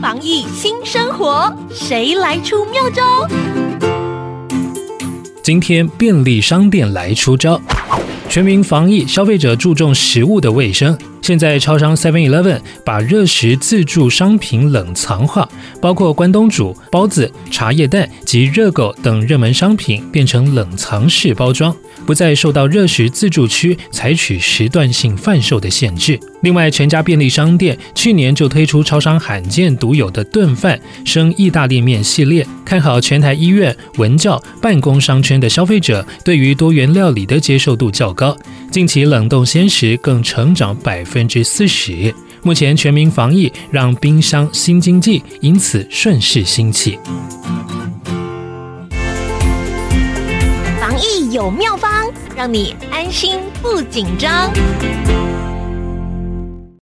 防疫新生活，谁来出妙招？今天便利商店来出招，全民防疫，消费者注重食物的卫生。现在超商 Seven Eleven 把热食自助商品冷藏化，包括关东煮、包子、茶叶蛋及热狗等热门商品变成冷藏式包装，不再受到热食自助区采取时段性贩售的限制。另外，全家便利商店去年就推出超商罕见独有的炖饭生意大利面系列，看好全台医院、文教、办公商圈的消费者对于多元料理的接受度较高，近期冷冻鲜食更成长百分。之四十。目前全民防疫，让冰箱新经济因此顺势兴起。防疫有妙方，让你安心不紧张。